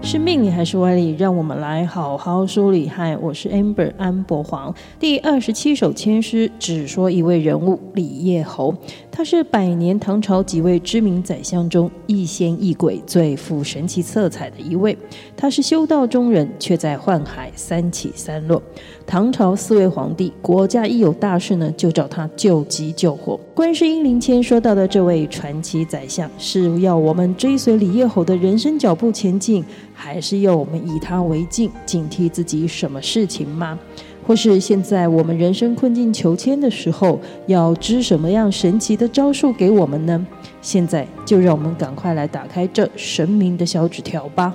是命理还是外力？让我们来好好梳理。嗨，我是 Amber 安博黄。第二十七首签诗只说一位人物李叶侯，他是百年唐朝几位知名宰相中一仙一鬼、最富神奇色彩的一位。他是修道中人，却在宦海三起三落。唐朝四位皇帝，国家一有大事呢，就找他救急救火。观世音灵签说到的这位传奇宰相，是要我们追随李叶侯的人生脚步前进，还是要我们以他为镜，警惕自己什么事情吗？或是现在我们人生困境求签的时候，要支什么样神奇的招数给我们呢？现在就让我们赶快来打开这神明的小纸条吧。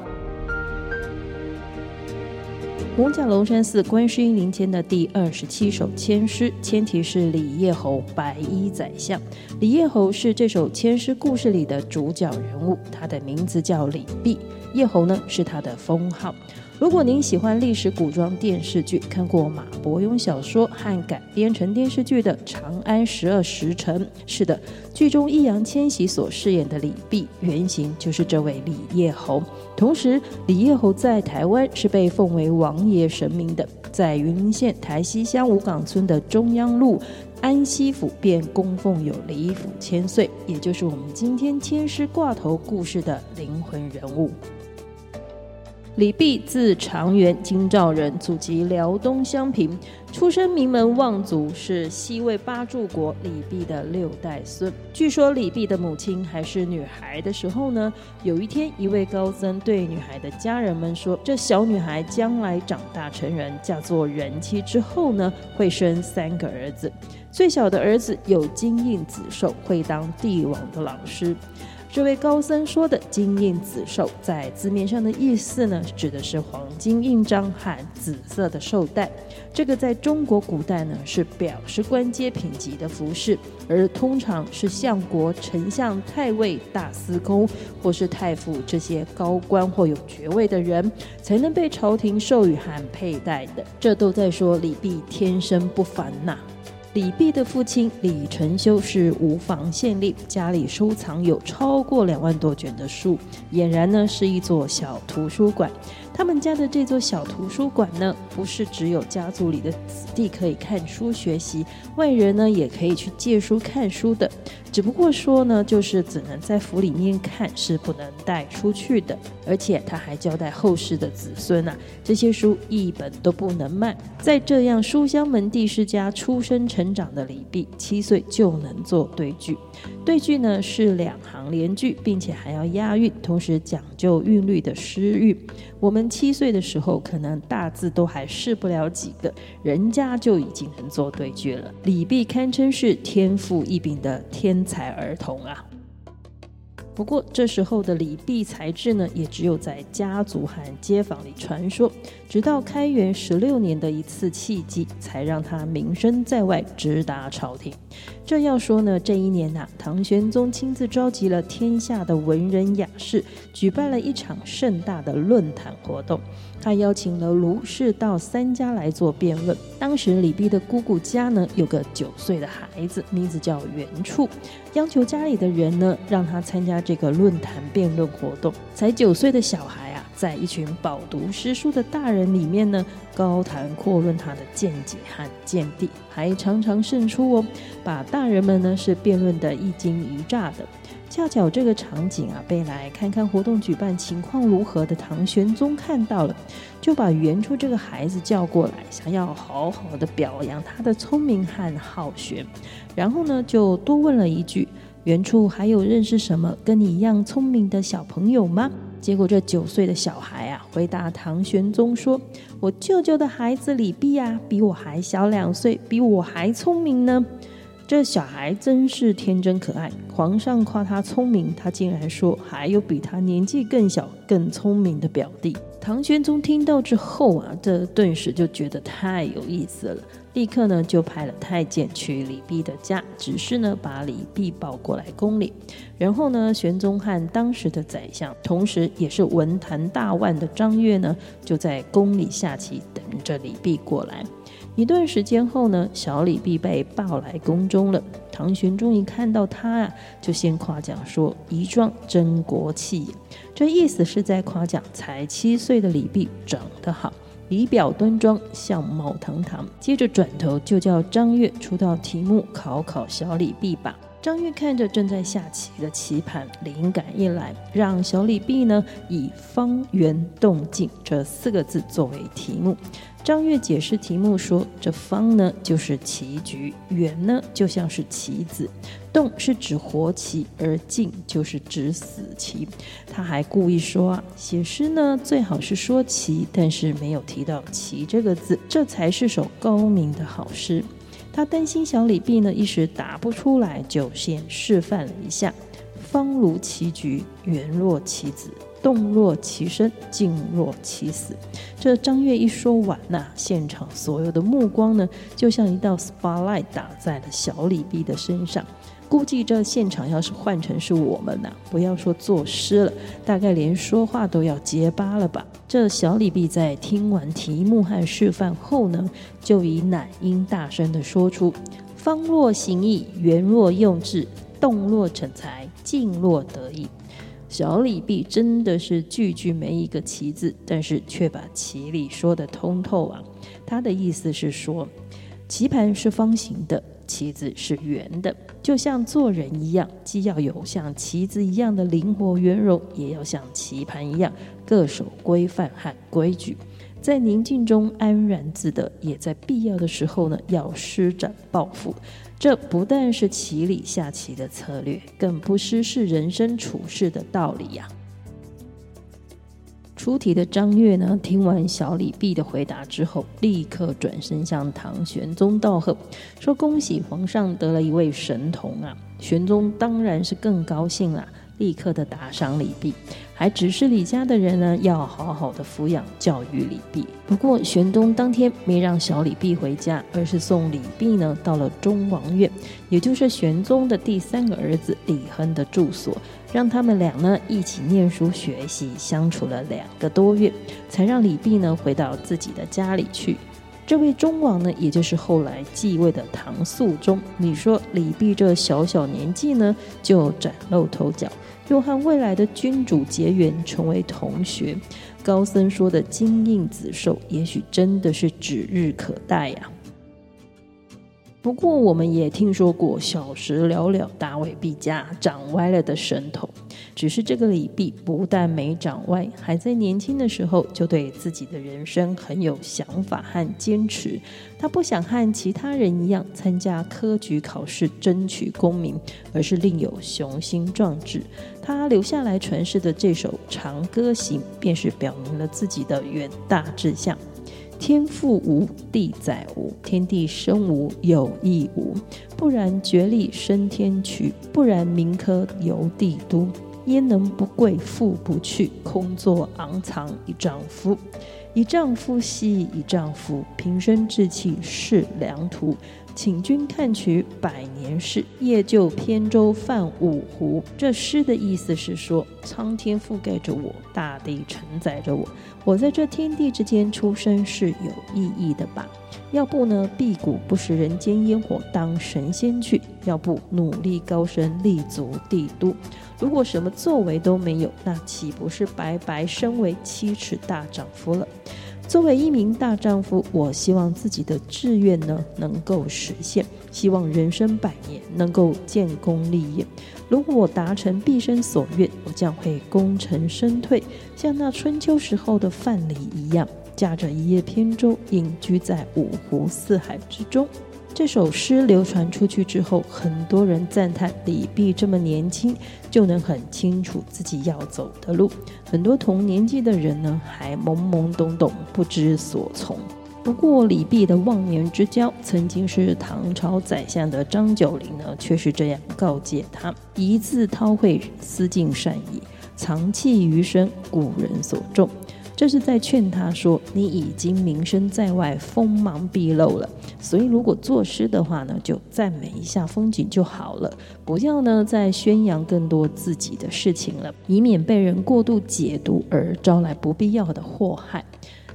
五甲龙山寺观世音灵签的第二十七首签诗，签题是李叶侯白衣宰相。李叶侯是这首签诗故事里的主角人物，他的名字叫李泌，叶侯呢是他的封号。如果您喜欢历史古装电视剧，看过马伯庸小说和改编成电视剧的《长安十二时辰》，是的，剧中易烊千玺所饰演的李泌，原型就是这位李叶侯。同时，李叶侯在台湾是被奉为王爷神明的，在云林县台西乡五港村的中央路安西府便供奉有李府千岁，也就是我们今天签诗挂头故事的灵魂人物。李泌字长元，京兆人，祖籍辽东襄平，出身名门望族，是西魏八柱国李泌的六代孙。据说李泌的母亲还是女孩的时候呢，有一天一位高僧对女孩的家人们说：“这小女孩将来长大成人，嫁做人妻之后呢，会生三个儿子，最小的儿子有金印紫綬，会当帝王的老师。”这位高僧说的“金印紫绶”在字面上的意思呢，指的是黄金印章和紫色的绶带。这个在中国古代呢，是表示官阶品级的服饰，而通常是相国、丞相、太尉、大司空或是太傅这些高官或有爵位的人，才能被朝廷授予和佩戴的。这都在说李泌天生不凡呐。李泌的父亲李承修是吴房县令，家里收藏有超过两万多卷的书，俨然呢是一座小图书馆。他们家的这座小图书馆呢，不是只有家族里的子弟可以看书学习，外人呢也可以去借书看书的。只不过说呢，就是只能在府里面看，是不能带出去的。而且他还交代后世的子孙啊，这些书一本都不能卖。在这样书香门第世家出生成长的李泌，七岁就能做对句。对句呢是两行连句，并且还要押韵，同时讲究韵律的诗韵。我们七岁的时候，可能大字都还识不了几个，人家就已经能做对句了。李泌堪称是天赋异禀的天才儿童啊！不过这时候的李泌才智呢，也只有在家族和街坊里传说。直到开元十六年的一次契机，才让他名声在外，直达朝廷。这要说呢，这一年呐、唐玄宗亲自召集了天下的文人雅士，举办了一场盛大的论坛活动。他邀请了卢氏到三家来做辩论。当时李泌的姑姑家呢，有个九岁的孩子，名字叫袁处，央求家里的人呢，让他参加这个论坛辩论活动。才九岁的小孩，在一群饱读诗书的大人里面呢，高谈阔论他的见解和见地，还常常胜出哦，把大人们呢是辩论得一惊一乍的。恰巧这个场景啊，被来看看活动举办情况如何的唐玄宗看到了，就把袁处这个孩子叫过来，想要好好的表扬他的聪明和好学。然后呢，就多问了一句：“袁处还有认识什么跟你一样聪明的小朋友吗？”结果这九岁的小孩啊，回答唐玄宗说：“我舅舅的孩子李泌啊，比我还小两岁，比我还聪明呢。”这小孩真是天真可爱，皇上夸他聪明，他竟然说还有比他年纪更小、更聪明的表弟。唐玄宗听到之后啊，这顿时就觉得太有意思了，立刻呢就派了太监去李泌的家，只是呢把李泌抱过来宫里。然后呢，玄宗和当时的宰相，同时也是文坛大腕的张悦呢，就在宫里下棋等着李泌过来。一段时间后呢，小李泌被抱来宫中了。唐玄宗一看到他啊，就先夸奖说：“仪状真国气。”这意思是在夸奖才七岁的李泌长得好，仪表端庄，相貌堂堂。接着转头就叫张悦出道题目考考小李毕吧。张悦看着正在下棋的棋盘，灵感一来，让小李泌呢以“方圆动静”这四个字作为题目。张悦解释题目说：“这方呢就是棋局，圆呢就像是棋子，动是指活棋，而静就是指死棋。”他还故意说啊，写诗呢最好是说棋，但是没有提到棋这个字，这才是首高明的好诗。他担心小李毕呢一时答不出来，就先示范了一下：方如棋局，圆若棋子，动若其身，静若其死。这张悦一说完呐、现场所有的目光呢，就像一道 spotlight 打在了小李毕的身上。估计这现场要是换成是我们呐、不要说作诗了，大概连说话都要结巴了吧？这小李泌在听完题目和示范后呢，就以奶音大声的说出：“方若行义，圆若用智，动若成才，静若得意。”小李泌真的是句句没一个棋字，但是却把棋理说得通透啊！他的意思是说，棋盘是方形的。棋子是圆的，就像做人一样，既要有像棋子一样的灵活圆融，也要像棋盘一样各守规范和规矩，在宁静中安然自得，也在必要的时候呢，要施展抱负。这不但是棋里下棋的策略，更不失是人生处世的道理呀、出题的张悦呢，听完小李泌的回答之后，立刻转身向唐玄宗道贺，说：“恭喜皇上得了一位神童啊！”玄宗当然是更高兴了，立刻的打赏李泌，还指示李家的人呢，要好好的抚养教育李泌。不过玄宗当天没让小李泌回家，而是送李泌呢到了中王院，也就是玄宗的第三个儿子李亨的住所。让他们俩呢一起念书学习，相处了两个多月，才让李泌呢回到自己的家里去。这位忠王呢，也就是后来继位的唐肃宗。你说李泌这小小年纪呢，就崭露头角，又和未来的君主结缘，成为同学。高僧说的金印紫綬，也许真的是指日可待呀。不过，我们也听说过小时了了，大未必佳，长歪了的神童。只是这个李泌不但没长歪，还在年轻的时候就对自己的人生很有想法和坚持。他不想和其他人一样参加科举考试争取功名，而是另有雄心壮志。他留下来传世的这首《长歌行》，便是表明了自己的远大志向。天赋无，地载无，天地生无，有亦无。不然绝力升天去，不然民科游帝都。焉能不贵富不去，空作昂藏一丈夫。以丈夫兮以丈夫，平生志气是良图。请君看取百年事，夜就扁舟泛五湖。这诗的意思是说，苍天覆盖着我，大地承载着我，我在这天地之间出生是有意义的吧？要不呢，辟谷不食人间烟火，当神仙去；要不努力高升，立足帝都。如果什么作为都没有，那岂不是白白身为七尺大丈夫了？作为一名大丈夫，我希望自己的志愿呢能够实现，希望人生百年能够建功立业。如果我达成毕生所愿，我将会功成身退，像那春秋时候的范蠡一样，驾着一叶扁舟，隐居在五湖四海之中。这首诗流传出去之后，很多人赞叹李泌这么年轻就能很清楚自己要走的路。很多同年纪的人呢，还懵懵懂懂，不知所从。不过，李泌的忘年之交，曾经是唐朝宰相的张九龄呢，却是这样告诫他：“一字韬晦，思尽善意；藏器余生，故人所重。”这是在劝他说：“你已经名声在外，锋芒毕露了，所以如果作诗的话呢，就赞美一下风景就好了，不要呢再宣扬更多自己的事情了，以免被人过度解读而招来不必要的祸害。”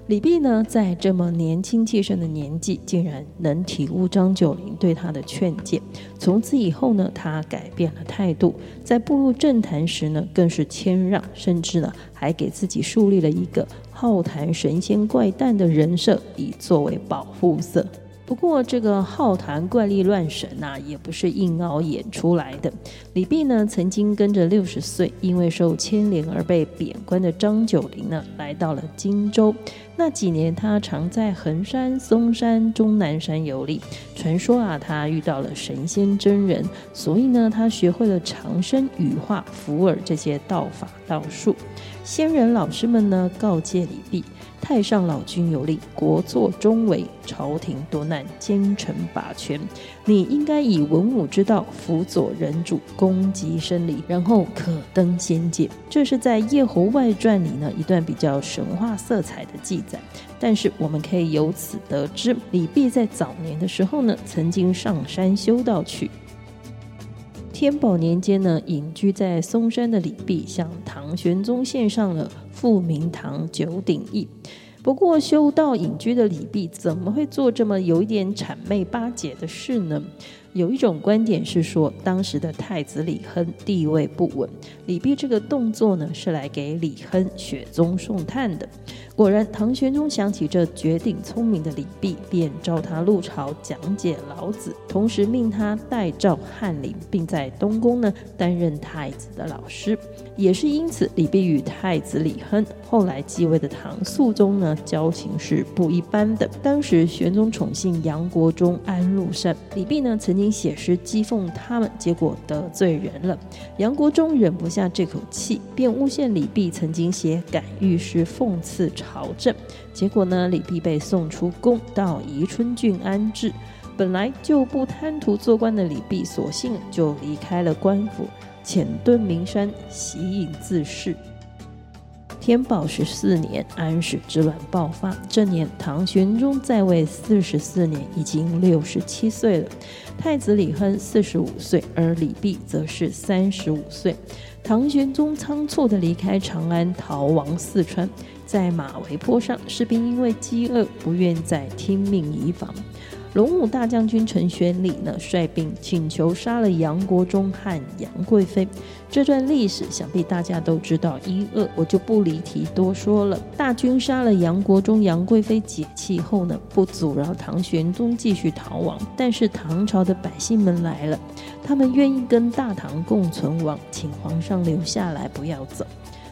李泌呢，在这么年轻气盛的年纪，竟然能体悟张九龄对他的劝诫。从此以后呢，他改变了态度，在步入政坛时呢，更是谦让，甚至呢，还给自己树立了一个好谈神仙怪诞的人设，以作为保护色。不过，这个好谈怪力乱神呐、也不是硬凹演出来的。李泌呢，曾经跟着六十岁因为受牵连而被贬官的张九龄呢，来到了荆州。那几年，他常在衡山、嵩山、终南山游历。传说啊，他遇到了神仙真人，所以呢，他学会了长生、羽化、伏尔这些道法道术。仙人老师们呢，告诫李泌。太上老君有令，国祚终危，朝廷多难，奸臣把权。你应该以文武之道辅佐人主，功极生理，然后可登仙界。这是在《叶侯外传》里呢一段比较神话色彩的记载。但是我们可以由此得知，李泌在早年的时候呢，曾经上山修道去。天宝年间呢，隐居在嵩山的李泌向唐玄宗献上了《复明堂九鼎意》。不过，修道隐居的李泌怎么会做这么有一点谄媚巴结的事呢？有一种观点是说，当时的太子李亨地位不稳，李泌这个动作呢，是来给李亨雪中送炭的。果然，唐玄宗想起这绝顶聪明的李泌，便召他入朝讲解老子，同时命他代召翰林，并在东宫呢担任太子的老师。也是因此，李泌与太子李亨后来继位的唐肃宗呢，交情是不一般的。当时玄宗宠幸杨国忠、安禄山，李泌呢曾经写诗讥讽他们，结果得罪人了。杨国忠忍不下这口气，便诬陷李泌曾经写感遇诗讽刺朝政。结果呢，李泌被送出宫，到宜春郡安置。本来就不贪图做官的李泌，索性就离开了官府。潜遁名山，息隐自适。天宝十四年，安史之乱爆发。这年，唐玄宗在位四十四年，已经六十七岁了。太子李亨四十五岁，而李泌则是三十五岁。唐玄宗仓促地离开长安，逃亡四川。在马嵬坡上，士兵因为饥饿，不愿再听命移防。龙武大将军陈玄礼呢，率兵请求杀了杨国忠和杨贵妃。这段历史想必大家都知道一二，我就不离题多说了。大军杀了杨国忠、杨贵妃解气后呢，不阻挠唐玄宗继续逃亡。但是唐朝的百姓们来了，他们愿意跟大唐共存亡，请皇上留下来，不要走。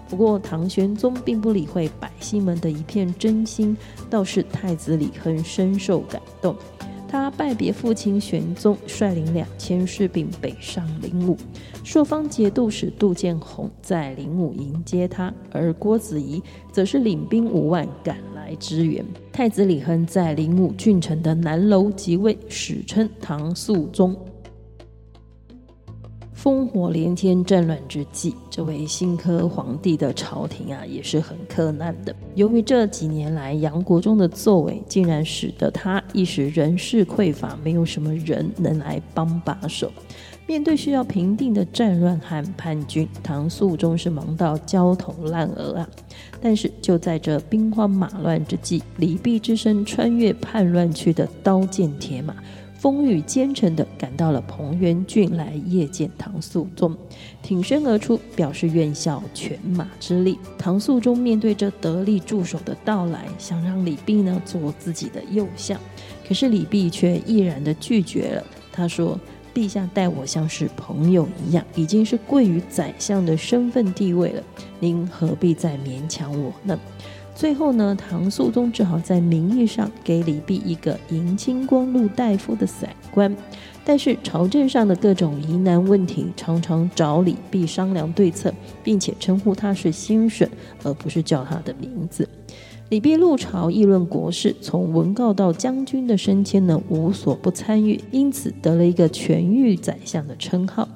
不过唐玄宗并不理会百姓们的一片真心，倒是太子李亨深受感动。他拜别父亲玄宗，率领两千士兵北上灵武。朔方节度使杜建宏在灵武迎接他，而郭子仪则是领兵五万赶来支援。太子李亨在灵武郡城的南楼即位，史称唐肃宗。烽火连天战乱之际，这位新科皇帝的朝廷啊，也是很克难的。由于这几年来杨国忠的作为，竟然使得他一时人事匮乏，没有什么人能来帮把手。面对需要平定的战乱和叛军，唐肃宗是忙到焦头烂额啊。但是就在这兵荒马乱之际，李泌之身穿越叛乱区的刀剑铁马。风雨兼程地赶到了彭元郡来谒见唐肃宗，挺身而出，表示愿效犬马之力。唐肃宗面对这得力助手的到来，想让李泌呢做自己的右相，可是李泌却毅然的拒绝了。他说：“陛下待我像是朋友一样，已经是贵于宰相的身份地位了，您何必再勉强我呢？”最后呢，唐肃宗只好在名义上给李泌一个迎亲光禄大夫的散官，但是朝政上的各种疑难问题，常常找李泌商量对策，并且称呼他是先生，而不是叫他的名字。李泌入朝议论国事，从文告到将军的升迁呢，无所不参与，因此得了一个权欲宰相的称号。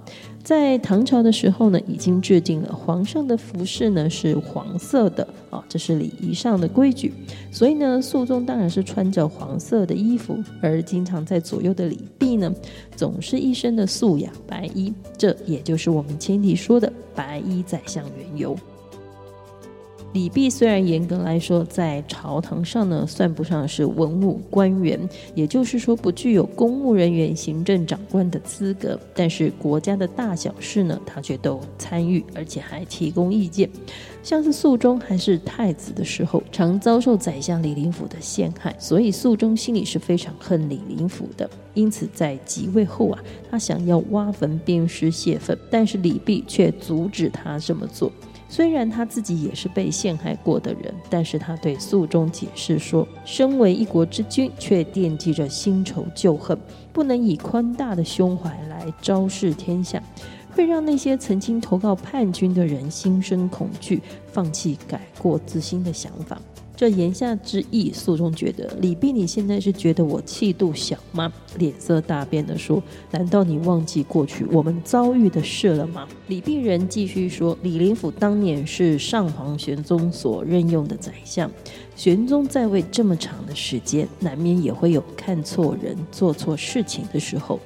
在唐朝的时候呢，已经制定了皇上的服饰呢是黄色的啊，这是礼仪上的规矩。所以呢，肃宗当然是穿着黄色的衣服，而经常在左右的礼毕呢，总是一身的素雅白衣。这也就是我们前提说的白衣宰相缘由。李泌虽然严格来说在朝堂上呢算不上是文武官员，也就是说不具有公务人员、行政长官的资格，但是国家的大小事呢，他却都参与，而且还提供意见。像是肃宗还是太子的时候，常遭受宰相李林甫的陷害，所以肃宗心里是非常恨李林甫的。因此在即位后啊，他想要挖坟鞭尸泄愤，但是李泌却阻止他这么做。虽然他自己也是被陷害过的人，但是他对诉中解释说，身为一国之君，却惦记着新仇旧恨，不能以宽大的胸怀来昭示天下，会让那些曾经投靠叛军的人心生恐惧，放弃改过自新的想法。这言下之意，肃宗觉得李泌，你现在是觉得我气度小吗？脸色大变地说：“难道你忘记过去我们遭遇的事了吗？”李泌人继续说：“李林甫当年是上皇玄宗所任用的宰相，玄宗在位这么长的时间，难免也会有看错人、做错事情的时候。”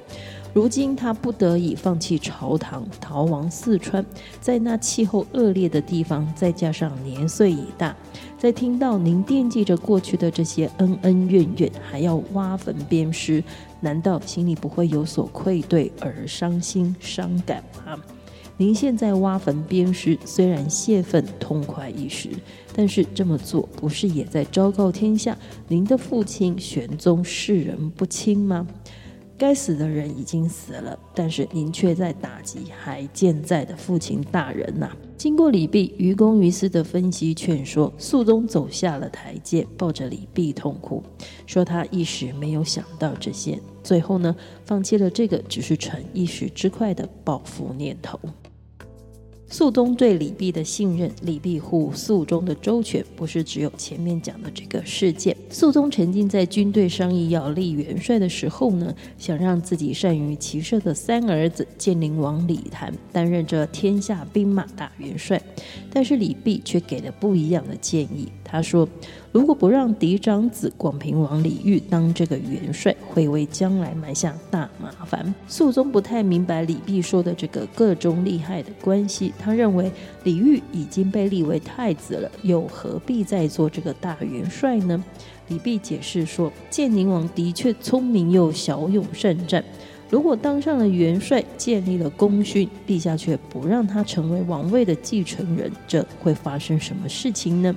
如今他不得已放弃朝堂，逃亡四川，在那气候恶劣的地方，再加上年岁已大，在听到您惦记着过去的这些恩恩怨怨，还要挖坟鞭尸，难道心里不会有所愧对而伤心伤感吗？您现在挖坟鞭尸，虽然泄愤痛快一时，但是这么做不是也在昭告天下，您的父亲玄宗世人不清吗？该死的人已经死了，但是您却在打击还健在的父亲大人呐、经过李泌于公于私的分析劝说，肃宗走下了台阶，抱着李泌痛哭，说他一时没有想到这些，最后呢，放弃了这个只是逞一时之快的报复念头。肃宗对李泌的信任，李泌护肃宗的周全，不是只有前面讲的这个事件。肃宗曾经在军队商议要立元帅的时候呢，想让自己善于骑射的三儿子建宁王李谭担任这天下兵马大元帅，但是李泌却给了不一样的建议。他说：“如果不让嫡长子广平王李煜当这个元帅，会为将来埋下大麻烦。”肃宗不太明白李泌说的这个个中利害的关系。他认为李煜已经被立为太子了，又何必再做这个大元帅呢？李泌解释说：“建宁王的确聪明又骁勇善战，如果当上了元帅，建立了功勋，陛下却不让他成为王位的继承人，这会发生什么事情呢？”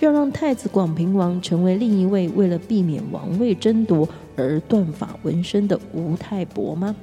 要让太子广平王成为另一位为了避免王位争夺而断发纹身的吴太伯吗？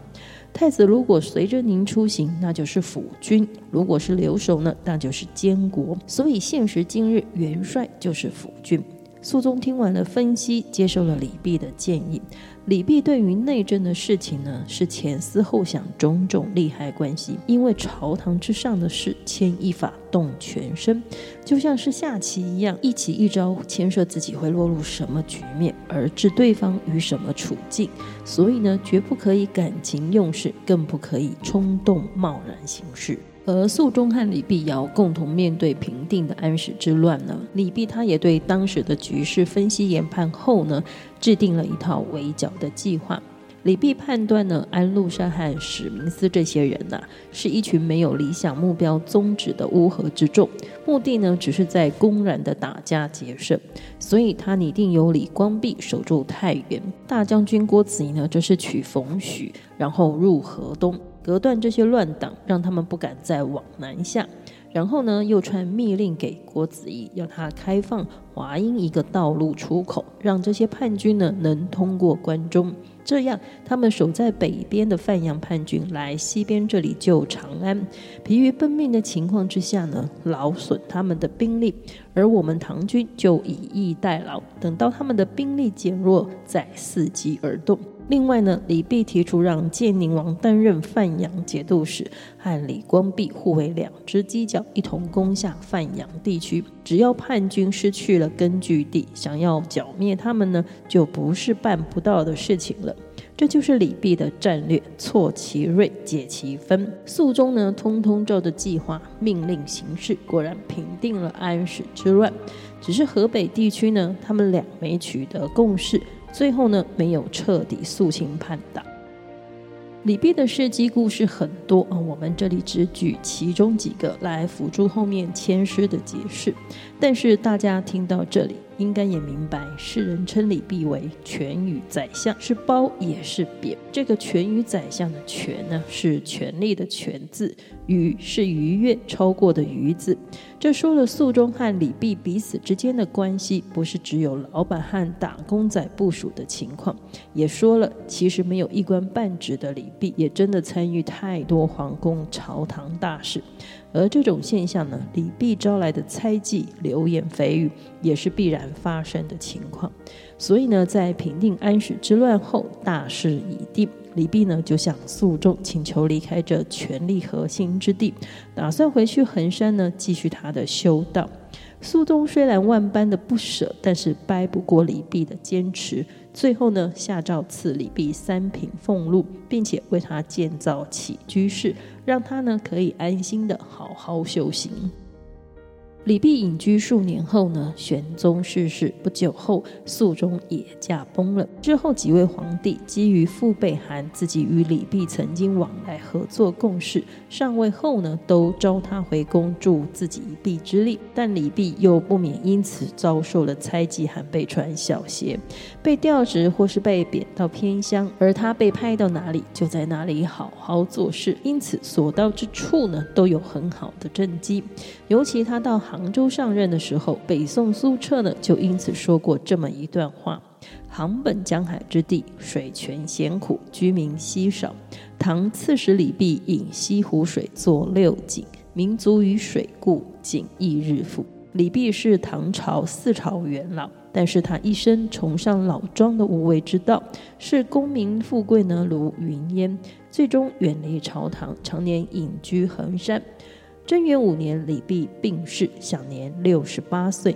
太子如果随着您出行，那就是辅君；如果是留守呢，那就是监国。所以现时今日，元帅就是辅君。肃宗听完了分析，接受了李泌的建议。李泌对于内政的事情呢，是前思后想，种种利害关系。因为朝堂之上的事，牵一发动全身，就像是下棋一样，一棋一招牵涉自己会落入什么局面，而置对方于什么处境。所以呢，绝不可以感情用事，更不可以冲动贸然行事。而肃宗和李泌尧共同面对平定的安史之乱呢，李泌他也对当时的局势分析研判后呢，制定了一套围剿的计划。李泌判断呢，安禄山和史明斯这些人呐、是一群没有理想目标宗旨的乌合之众，目的呢，只是在公然的打家劫舍。所以他拟定由李光弼守住太原，大将军郭子仪呢，则是取冯许，然后入河东。隔断这些乱党，让他们不敢再往南下。然后呢，又传密令给郭子仪，要他开放华阴一个道路出口，让这些叛军呢能通过关中。这样，他们守在北边的范阳叛军来西边这里救长安，疲于奔命的情况之下呢，劳损他们的兵力，而我们唐军就以逸待劳，等到他们的兵力减弱，再伺机而动。另外呢，李泌提出让建宁王担任范阳节度使，和李光弼互为两只犄角，一同攻下范阳地区。只要叛军失去了根据地，想要剿灭他们呢，就不是办不到的事情了。这就是李泌的战略：挫其锐，解其分。肃宗呢，通通照着计划命令行事，果然平定了安史之乱。只是河北地区呢，他们俩没取得共识。最后呢，没有彻底肃清叛党。李泌的事迹故事很多啊，我们这里只举其中几个来辅助后面签诗的解释。但是大家听到这里，应该也明白，世人称李泌为权语宰相，是褒也是贬。这个权语宰相的权呢，是权力的权字，语是逾越超过的逾字。这说了肃宗和李泌彼此之间的关系，不是只有老板和打工仔部署的情况，也说了其实没有一官半职的李泌，也真的参与太多皇宫朝堂大事。而这种现象呢，李泌招来的猜忌、流言蜚语，也是必然发生的情况。所以呢，在平定安史之乱后，大势已定，李泌呢就向肃宗请求离开这权力核心之地，打算回去衡山呢继续他的修道。肃宗虽然万般的不舍，但是掰不过李泌的坚持。最后呢，下诏赐李泌三品俸禄，并且为他建造起居室，让他呢可以安心的好好修行。李泌隐居数年后呢，玄宗逝世不久后，肃宗也驾崩了。之后几位皇帝基于父辈和自己与李泌曾经往来合作共事，上位后呢，都召他回宫助自己一臂之力。但李泌又不免因此遭受了猜忌和被传小邪，被调职或是被贬到偏乡，而他被派到哪里就在哪里好好做事，因此所到之处呢，都有很好的政绩。尤其他到杭州上任的时候，北宋苏辙呢就因此说过这么一段话：“杭本江海之地，水泉咸苦，居民稀少。唐刺史李泌引西湖水作六井，民足于水故，井亦日复。”李泌是唐朝四朝元老，但是他一生崇尚老庄的无为之道，视功名富贵呢如云烟，最终远离朝堂，常年隐居衡山。贞元五年，李泌病逝，享年六十八岁。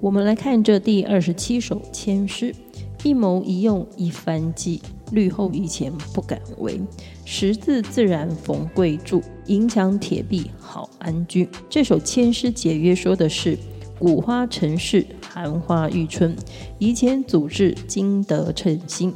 我们来看这第二十七首签诗：一谋一用一番计，虑后疑前不敢为。十字自然逢贵助，银墙铁壁好安居。这首签诗解约说的是：古花成市，寒花遇春，以前组织，今得称心。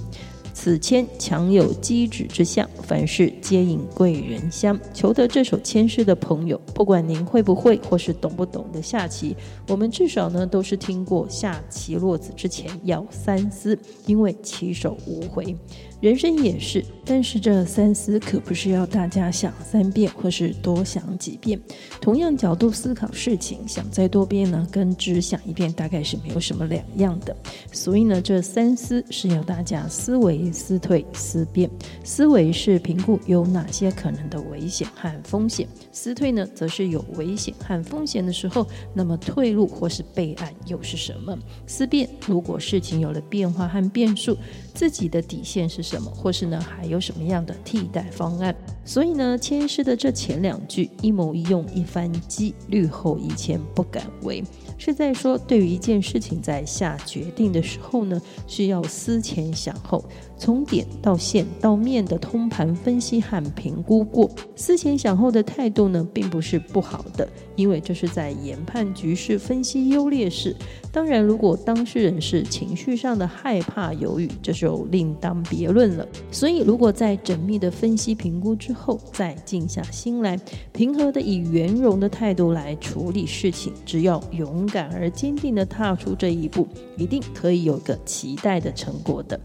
此签强有机指之相，凡事皆引贵人相。求得这首签诗的朋友，不管您会不会或是懂不懂得下棋，我们至少呢都是听过下棋落子之前要三思，因为棋手无回。人生也是，但是这三思可不是要大家想三遍或是多想几遍。同样角度思考事情，想再多遍呢，跟只想一遍大概是没有什么两样的。所以呢，这三思是要大家思维、思退、思辨。思维是评估有哪些可能的危险和风险；思退呢，则是有危险和风险的时候，那么退路或是备案又是什么？思辨，如果事情有了变化和变数，自己的底线是？什么，或是呢，还有什么样的替代方案？所以呢，签诗的这前两句“一谋一用一番机，虑后疑前不敢为”，是在说对于一件事情在下决定的时候呢，需要思前想后，从点到线到面的通盘分析和评估过。思前想后的态度呢，并不是不好的，因为这是在研判局势、分析优劣势。当然，如果当事人是情绪上的害怕、犹豫，这就另当别论了。所以，如果在缜密的分析评估之后，再静下心来，平和的以圆融的态度来处理事情，只要勇敢而坚定地踏出这一步，一定可以有个期待的成果的。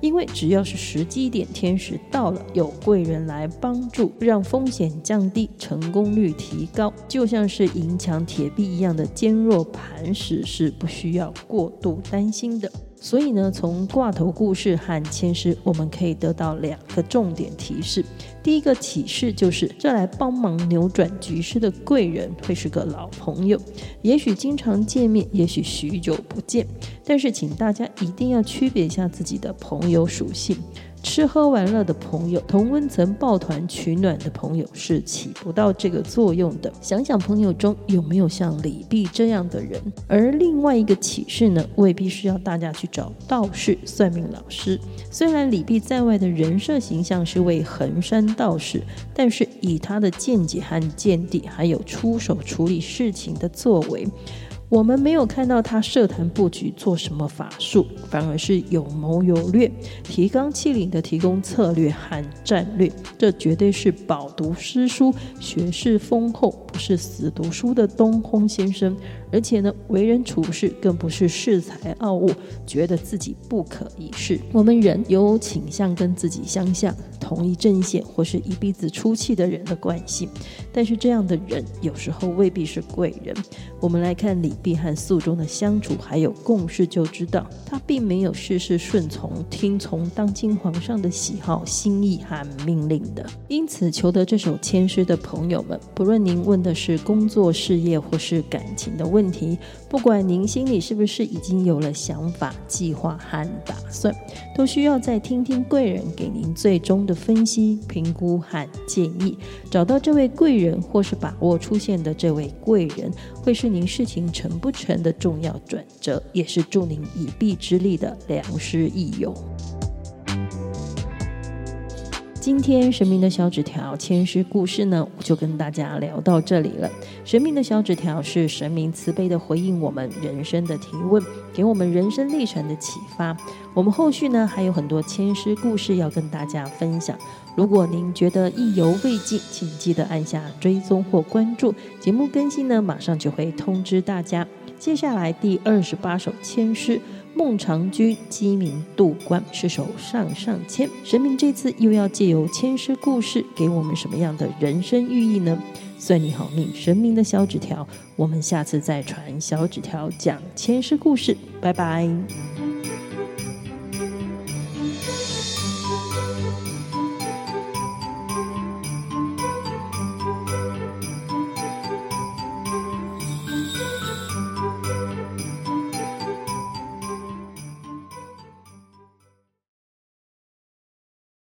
因为只要是时机点，天时到了，有贵人来帮助，让风险降低，成功率提高，就像是银墙铁壁一样的坚若磐石，是不需要过度担心的。所以呢，从挂头故事和签诗，我们可以得到两个重点提示。第一个启示就是，这来帮忙扭转局势的贵人会是个老朋友，也许经常见面，也许许久不见。但是，请大家一定要区别一下自己的朋友属性。吃喝玩乐的朋友，同温层抱团取暖的朋友是起不到这个作用的。想想朋友中有没有像李泌这样的人？而另外一个启示呢，未必需要大家去找道士、算命老师。虽然李泌在外的人设形象是位衡山道士，但是以他的见解和见地，还有出手处理事情的作为。我们没有看到他设坛布局做什么法术，反而是有谋有略，提纲挈领的提供策略和战略。这绝对是饱读诗书、学识丰厚，不是死读书的东烘先生。而且呢，为人处事更不是恃才傲物，觉得自己不可一世。我们人有倾向跟自己相像、同一阵线或是一鼻子出气的人的关系，但是这样的人有时候未必是贵人。我们来看李泌和肃宗的相处还有共事，就知道他并没有事事顺从、听从当今皇上的喜好、心意和命令的。因此，求得这首签诗的朋友们，不论您问的是工作、事业或是感情的问，问题，不管您心里是不是已经有了想法、计划和打算，都需要再听听贵人给您最终的分析、评估和建议，找到这位贵人，或是把握出现的这位贵人，会是您事情成不成的重要转折，也是助您一臂之力的良师益友。今天神明的小纸条签诗故事呢，我就跟大家聊到这里了。神明的小纸条是神明慈悲的回应我们人生的提问，给我们人生历程的启发。我们后续呢还有很多签诗故事要跟大家分享。如果您觉得意犹未尽，请记得按下追踪或关注，节目更新呢马上就会通知大家。接下来第二十八首签诗。孟尝君鸡鸣渡关是首上上签，神明这次又要借由签诗故事给我们什么样的人生寓意呢？算你好命，神明的小纸条，我们下次再传小纸条讲签诗故事，拜拜。